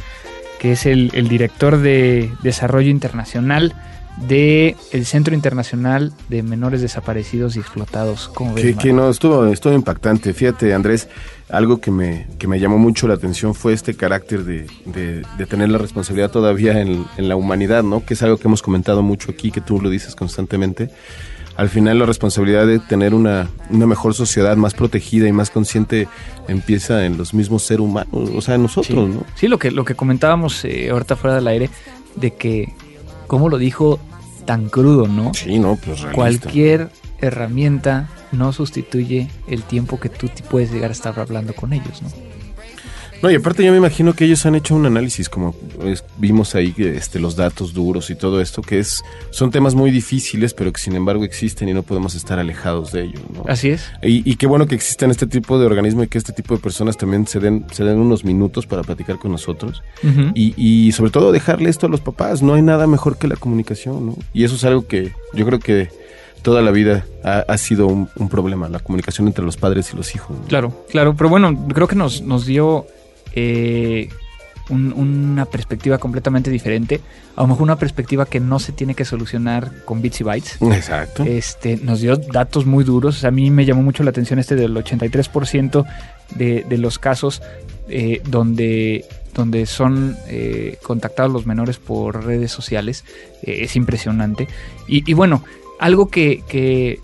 que es el, el director de Desarrollo Internacional de el Centro Internacional de Menores Desaparecidos y Explotados. ¿Cómo ves, que, que, no, estuvo, estuvo impactante. Fíjate, Andrés, algo que me, que me llamó mucho la atención fue este carácter de, de, tener la responsabilidad todavía en, en, la humanidad, ¿no? Que es algo que hemos comentado mucho aquí, que tú lo dices constantemente. Al final la responsabilidad de tener una, una mejor sociedad más protegida y más consciente empieza en los mismos seres humanos, o sea, en nosotros, sí. ¿no? Sí, lo que, lo que comentábamos eh, ahorita fuera del aire, de que cómo lo dijo tan crudo, ¿no? Sí, no, pues realista. Cualquier herramienta no sustituye el tiempo que tú puedes llegar a estar hablando con ellos, ¿no? No, y aparte yo me imagino que ellos han hecho un análisis, como vimos ahí este, los datos duros y todo esto, que es son temas muy difíciles, pero que sin embargo existen y no podemos estar alejados de ellos. ¿no? Así es. Y, y, qué bueno que existen este tipo de organismo y que este tipo de personas también se den, se den unos minutos para platicar con nosotros. Uh -huh. y, y, sobre todo dejarle esto a los papás. No hay nada mejor que la comunicación, ¿no? Y eso es algo que yo creo que toda la vida ha, ha sido un, un, problema, la comunicación entre los padres y los hijos. ¿no? Claro, claro, pero bueno, creo que nos, nos dio eh, un, una perspectiva completamente diferente. A lo mejor una perspectiva que no se tiene que solucionar con bits y bytes. Exacto. Este, nos dio datos muy duros. a mí me llamó mucho la atención este del 83% de, de los casos eh, donde donde son eh, contactados los menores por redes sociales. Eh, es impresionante. Y, y, bueno, algo que, que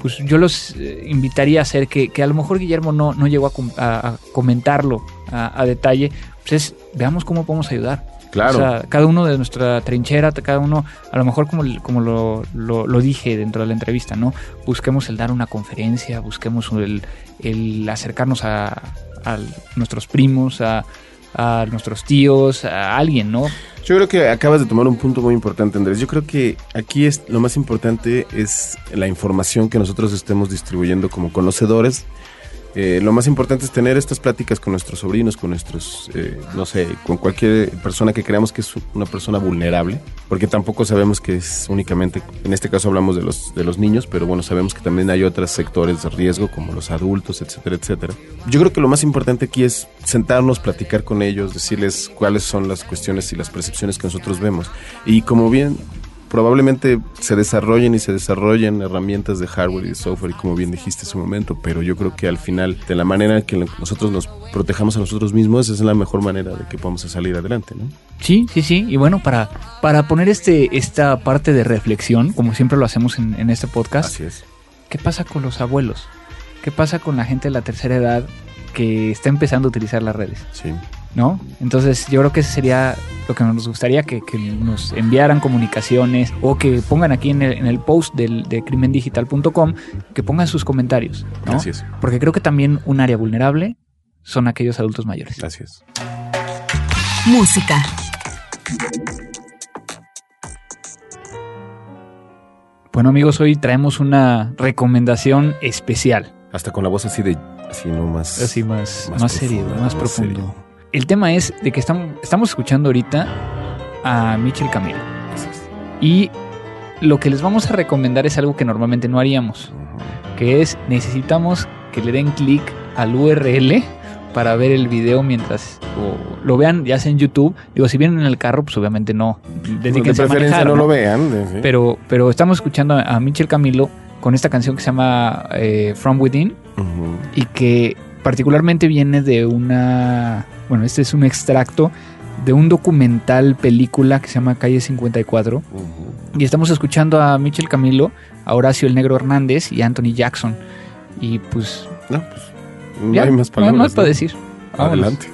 pues yo los invitaría a hacer, que, que, a lo mejor Guillermo no, no llegó a, a, a comentarlo a, a, detalle, pues es, veamos cómo podemos ayudar. Claro. O sea, cada uno de nuestra trinchera, cada uno, a lo mejor como, como lo, lo, lo, dije dentro de la entrevista, ¿no? Busquemos el dar una conferencia, busquemos el, el acercarnos a, a nuestros primos, a, a nuestros tíos, a alguien, ¿no? Yo creo que acabas de tomar un punto muy importante, Andrés. Yo creo que aquí es lo más importante es la información que nosotros estemos distribuyendo como conocedores eh, lo más importante es tener estas pláticas con nuestros sobrinos, con nuestros, eh, no sé, con cualquier persona que creamos que es una persona vulnerable, porque tampoco sabemos que es únicamente, en este caso hablamos de los, de los niños, pero bueno, sabemos que también hay otros sectores de riesgo, como los adultos, etcétera, etcétera. Yo creo que lo más importante aquí es sentarnos, platicar con ellos, decirles cuáles son las cuestiones y las percepciones que nosotros vemos. Y como bien probablemente se desarrollen y se desarrollen herramientas de hardware y de software, y como bien dijiste hace un momento, pero yo creo que al final, de la manera en que nosotros nos protejamos a nosotros mismos, esa es la mejor manera de que podamos salir adelante, ¿no? Sí, sí, sí. Y bueno, para, para poner este, esta parte de reflexión, como siempre lo hacemos en, en este podcast, Así es. ¿qué pasa con los abuelos? ¿Qué pasa con la gente de la tercera edad que está empezando a utilizar las redes? Sí. ¿No? Entonces yo creo que ese sería lo que nos gustaría que, que nos enviaran comunicaciones o que pongan aquí en el, en el post del, de crimendigital.com, que pongan sus comentarios, ¿no? Así es. Porque creo que también un área vulnerable son aquellos adultos mayores. Es. Música. Bueno amigos, hoy traemos una recomendación especial. Hasta con la voz así de, así no más... Así más, más, más serio, más, más profundo. Serio el tema es de que estamos, estamos escuchando ahorita a Michel Camilo. Y lo que les vamos a recomendar es algo que normalmente no haríamos. que es necesitamos que le den clic al URL para ver el video mientras o lo vean ya sea en YouTube. Digo, si vienen en el carro, pues obviamente no. Dedíquense de preferencia a manejar, no, lo vean. ¿sí? Pero, pero estamos escuchando a Michel Camilo con esta canción que se llama eh, From Within y que particularmente viene de una, bueno, este es un extracto de un documental película que se llama Calle 54 y estamos escuchando a Michel Camilo, a Horacio el Negro Hernández y a Anthony Jackson y pues no, pues no hay más palabras. No hay más para decir. Adelante.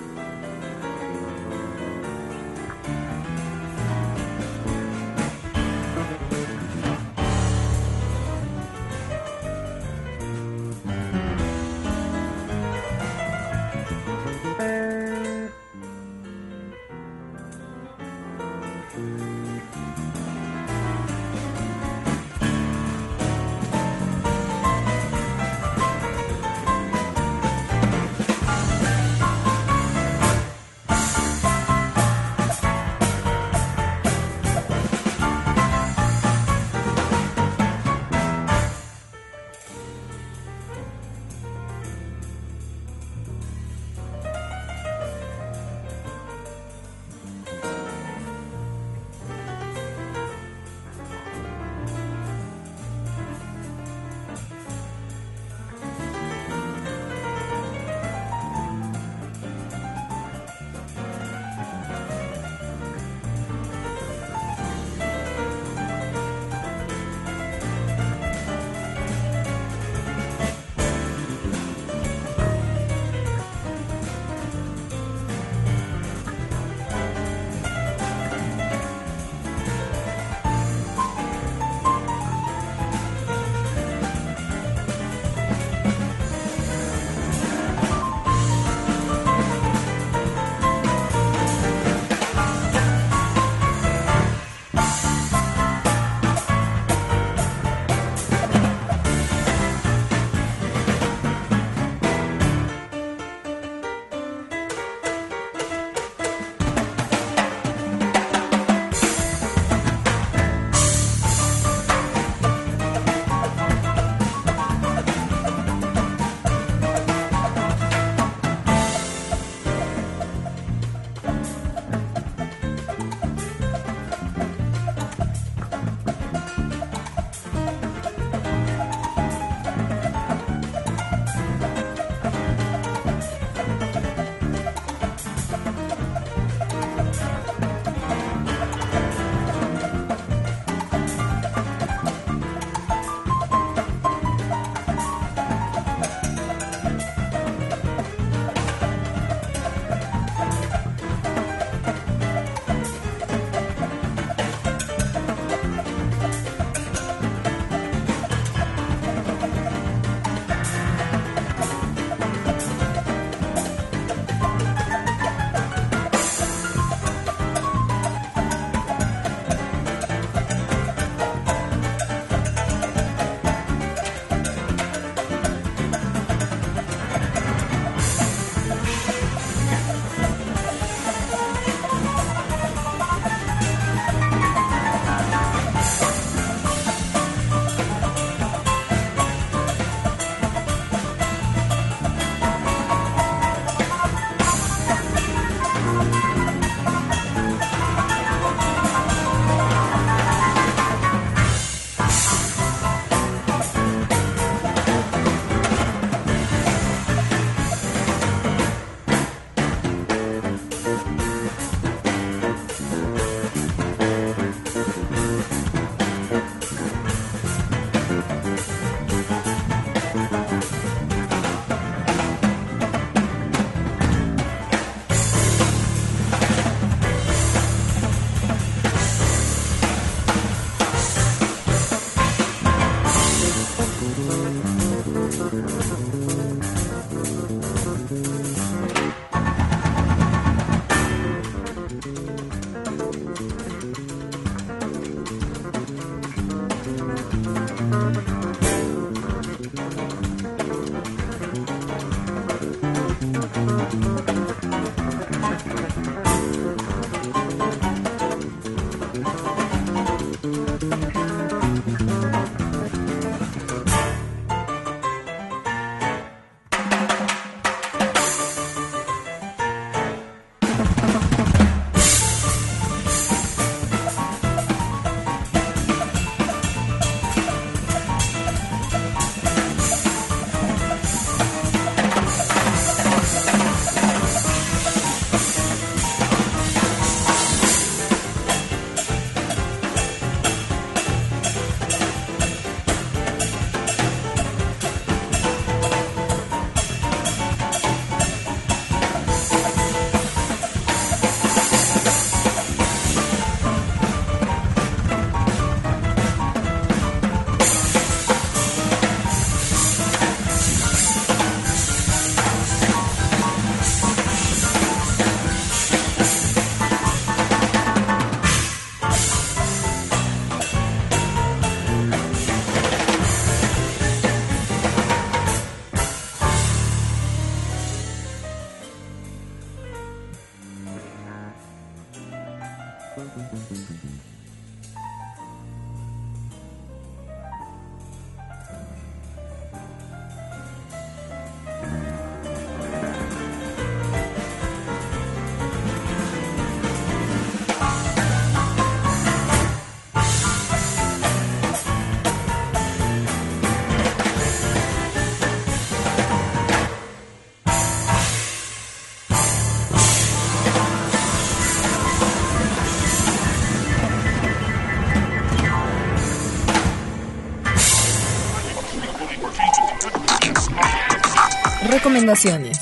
Recomendaciones.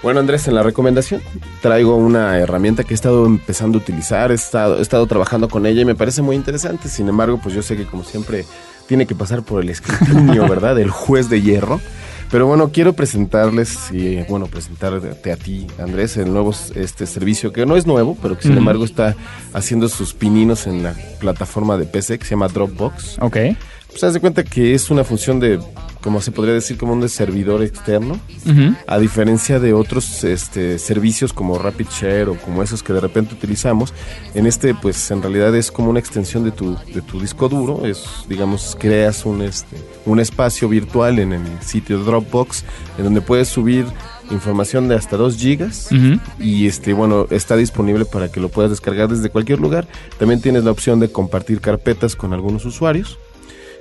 Bueno, Andrés, en la recomendación traigo una herramienta que he estado empezando a utilizar, he estado, he estado trabajando con ella y me parece muy interesante. Sin embargo, pues yo sé que como siempre tiene que pasar por el escrutinio, ¿verdad? Del juez de hierro. Pero bueno, quiero presentarles y bueno, presentarte a ti, Andrés, el nuevo este servicio que no es nuevo, pero que sin Ujú. embargo está haciendo sus pininos en la plataforma de PC que se llama Dropbox. Ok. Pues haz de cuenta que es una función de, como se podría decir, como un de servidor externo. A diferencia de otros este, servicios como RapidShare o como esos que de repente utilizamos, en este pues en realidad es como una extensión de tu, de tu disco duro, es digamos creas un, este, un espacio virtual en el sitio Dropbox en donde puedes subir información de hasta 2 gigas y este bueno está disponible para que lo puedas descargar desde cualquier lugar. También tienes la opción de compartir carpetas con algunos usuarios.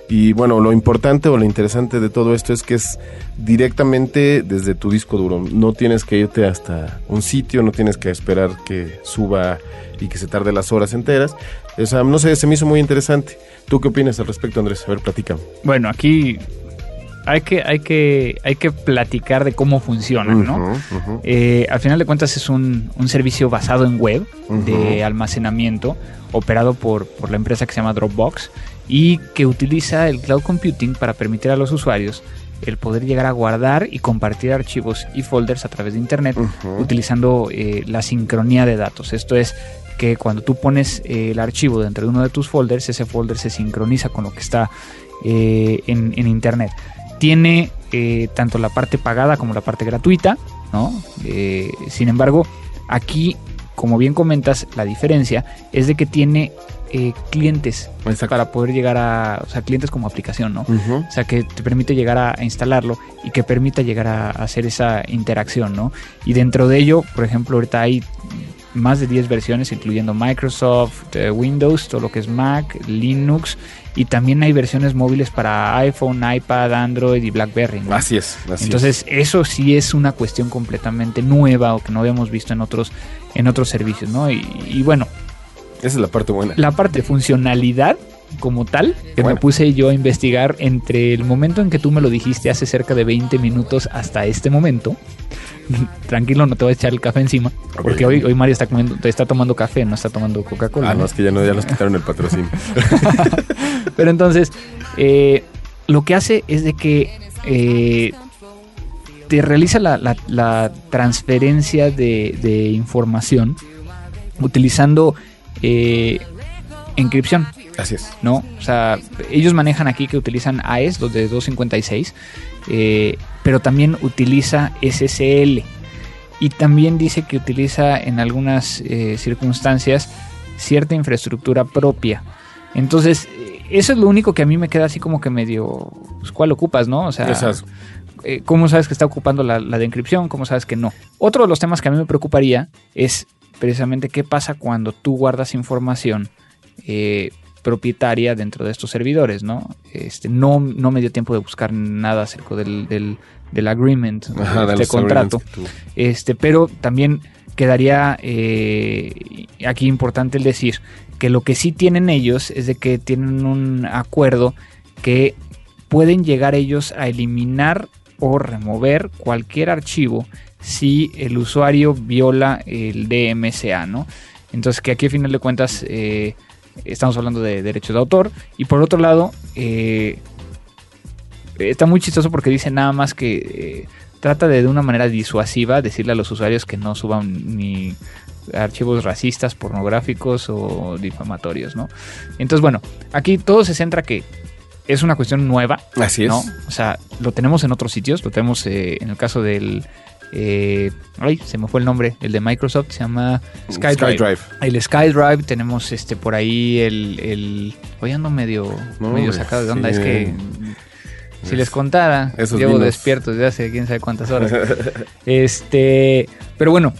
Y bueno, lo importante o lo interesante de todo esto es que es directamente desde tu disco duro. No tienes que irte hasta un sitio, no tienes que esperar que suba y que se tarde las horas enteras. O sea, no sé, se me hizo muy interesante. ¿Tú qué opinas al respecto, Andrés? A ver, platícame. Bueno, aquí hay que, hay que, hay que platicar de cómo funciona, ¿no? Eh, al final de cuentas es un, un servicio basado en web de almacenamiento operado por, por la empresa que se llama Dropbox y que utiliza el cloud computing para permitir a los usuarios el poder llegar a guardar y compartir archivos y folders a través de internet utilizando eh, la sincronía de datos. Esto es que cuando tú pones eh, el archivo dentro de uno de tus folders, ese folder se sincroniza con lo que está eh, en, en internet. Tiene tanto la parte pagada como la parte gratuita, ¿no? Sin embargo, aquí, como bien comentas, la diferencia es de que tiene eh, clientes Exacto. para poder llegar a, o sea, clientes como aplicación, ¿no? O sea, que te permite llegar a, a instalarlo y que permita llegar a, a hacer esa interacción, ¿no? Y dentro de ello, por ejemplo, ahorita hay más de 10 versiones, incluyendo Microsoft, eh, Windows, todo lo que es Mac, Linux, y también hay versiones móviles para iPhone, iPad, Android y BlackBerry. ¿no? Así es. Así Entonces, eso sí es una cuestión completamente nueva o que no habíamos visto en otros, en otros servicios, ¿no? Y, y bueno. Esa es la parte buena. la parte de funcionalidad como tal, que Bueno. me puse yo a investigar entre el momento en que tú me lo dijiste hace cerca de 20 minutos hasta este momento. Tranquilo, no te voy a echar el café encima, porque hoy, hoy Mario está comiendo, está tomando café, no está tomando Coca-Cola. Ah, ¿no? no, es que ya no, ya nos quitaron el patrocinio. Pero entonces, eh, lo que hace es de que eh, te realiza la, la- la transferencia de, de información utilizando eh, encripción. Así es. ¿no? O sea, ellos manejan aquí que utilizan AES, los de 256, eh, pero también utiliza SSL. Y también dice que utiliza en algunas eh, circunstancias cierta infraestructura propia. Entonces, eh, eso es lo único que a mí me queda así como que medio, pues, ¿cuál ocupas, no? O sea, ¿cómo sabes que está ocupando la, la de encripción? ¿Cómo sabes que no? Otro de los temas que a mí me preocuparía es precisamente qué pasa cuando tú guardas información eh, propietaria dentro de estos servidores, ¿no? Este, no, no me dio tiempo de buscar nada acerca del, del, del agreement, Ajá, de este contrato. Este, pero también quedaría eh, aquí importante el decir que lo que sí tienen ellos es de que tienen un acuerdo que pueden llegar ellos a eliminar o remover cualquier archivo si el usuario viola el DMCA, ¿no? Entonces que aquí a final de cuentas eh, estamos hablando de derechos de autor y por otro lado eh, está muy chistoso porque dice nada más que eh, trata de de una manera disuasiva decirle a los usuarios que no suban ni archivos racistas, pornográficos o difamatorios, ¿no? Entonces, bueno, aquí todo se centra que es una cuestión nueva, Así es. ¿no? O sea, lo tenemos en otros sitios, lo tenemos eh, en el caso del eh, ay, se me fue el nombre, el de Microsoft, se llama SkyDrive. El SkyDrive, tenemos este por ahí el, el hoy ando medio, medio sacado de onda, es que si les contara, llevo despierto desde hace quién sabe cuántas horas. este, pero bueno,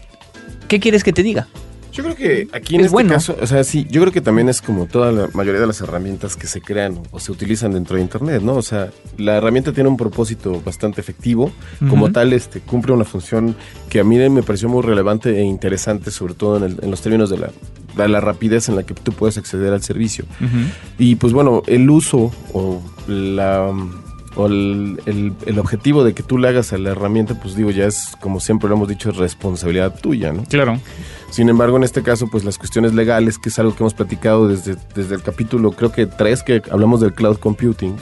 ¿qué quieres que te diga? Yo creo que aquí en es este bueno. caso, o sea, sí, yo creo que también es como toda la mayoría de las herramientas que se crean o se utilizan dentro de Internet, ¿no? O sea, la herramienta tiene un propósito bastante efectivo, como tal, este, cumple una función que a mí me pareció muy relevante e interesante, sobre todo en, los términos de la, la, rapidez en la que tú puedes acceder al servicio. Y pues bueno, el uso o la o el, el, objetivo de que tú le hagas a la herramienta, pues digo, ya es, como siempre lo hemos dicho, es responsabilidad tuya, ¿no? Claro. Sin embargo, en este caso, pues las cuestiones legales, que es algo que hemos platicado desde, desde el capítulo, creo que tres, que hablamos del cloud computing,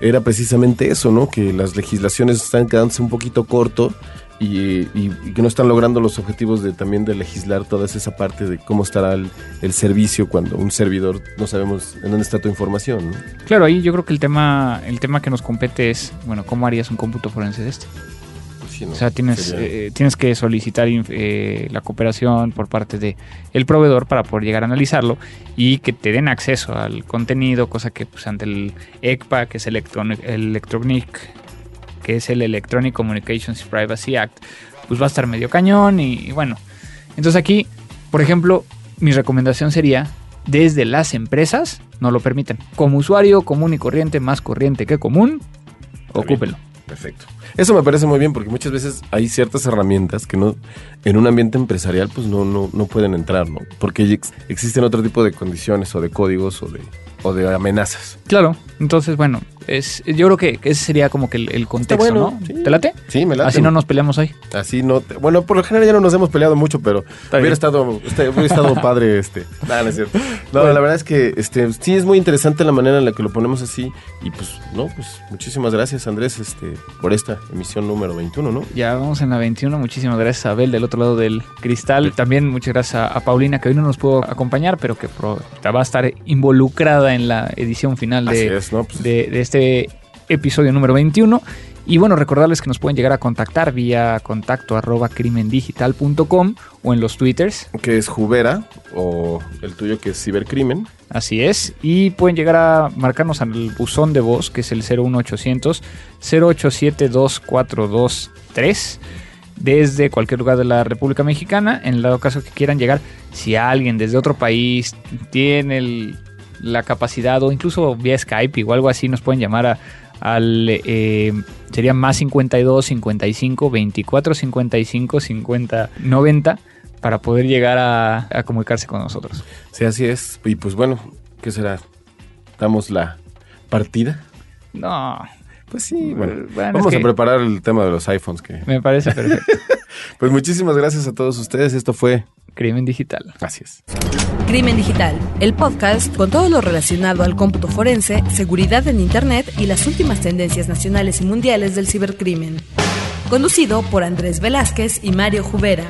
era precisamente eso, ¿no? Que las legislaciones están quedándose un poquito corto y, que no están logrando los objetivos de también de legislar toda esa parte de cómo estará el, servicio cuando un servidor no sabemos en dónde está tu información. ¿no? Claro, ahí yo creo que el tema, el tema que nos compete es, bueno, ¿cómo harías un cómputo forense de este? Pues o sea, tienes, eh, tienes que solicitar eh, la cooperación por parte del el proveedor para poder llegar a analizarlo y que te den acceso al contenido, cosa que pues, ante el ECPA, que es el, Electronic, el Electronic que es el Electronic Communications Privacy Act, pues va a estar medio cañón y, bueno. Entonces aquí, por ejemplo, mi recomendación sería, desde las empresas, no lo permiten. Como usuario común y corriente, más corriente que común, ocúpelo. Perfecto. Eso me parece muy bien porque muchas veces hay ciertas herramientas que no en un ambiente empresarial pues no, no, no pueden entrar, ¿no? Porque existen otro tipo de condiciones o de códigos o de, o de amenazas. Claro, entonces bueno, es, yo creo que ese sería como que el, contexto, ¿no? ¿Te late? Sí, me late. Así no nos peleamos hoy. Así no. bueno, por lo general ya no nos hemos peleado mucho, pero hubiera estado, este, hubiera estado padre este. No, no es cierto. No, la verdad es que este sí es muy interesante la manera en la que lo ponemos así. Y pues, no, pues muchísimas gracias, Andrés, este, por esta emisión número 21, ¿no? Ya vamos en la 21. Muchísimas gracias a Abel del otro lado del cristal. También muchas gracias a, Paulina, que hoy no nos pudo acompañar, pero que va a estar involucrada en la edición final de, pues de, de este episodio número 21. Y bueno, recordarles que nos pueden llegar a contactar vía contacto arroba crimendigital.com o en los twitters. Que es Jubera o el tuyo que es Cibercrimen. Así es. Y pueden llegar a marcarnos al buzón de voz que es el 01800 0872 desde cualquier lugar de la República Mexicana. En el caso que quieran llegar, si alguien desde otro país tiene la capacidad o incluso vía Skype o algo así, nos pueden llamar a al eh, sería más 52 55 24 55 50 90 para poder llegar a, comunicarse con nosotros. Sí, así es. Y pues bueno, ¿qué será? ¿Damos la partida? No. Pues sí, bueno, vamos a preparar el tema de los iPhones que... Me parece perfecto. pues muchísimas gracias a todos ustedes. Esto fue Crimen Digital. Gracias. Crimen Digital, el podcast con todo lo relacionado al cómputo forense, seguridad en Internet y las últimas tendencias nacionales y mundiales del cibercrimen. Conducido por Andrés Velázquez y Mario Jubera.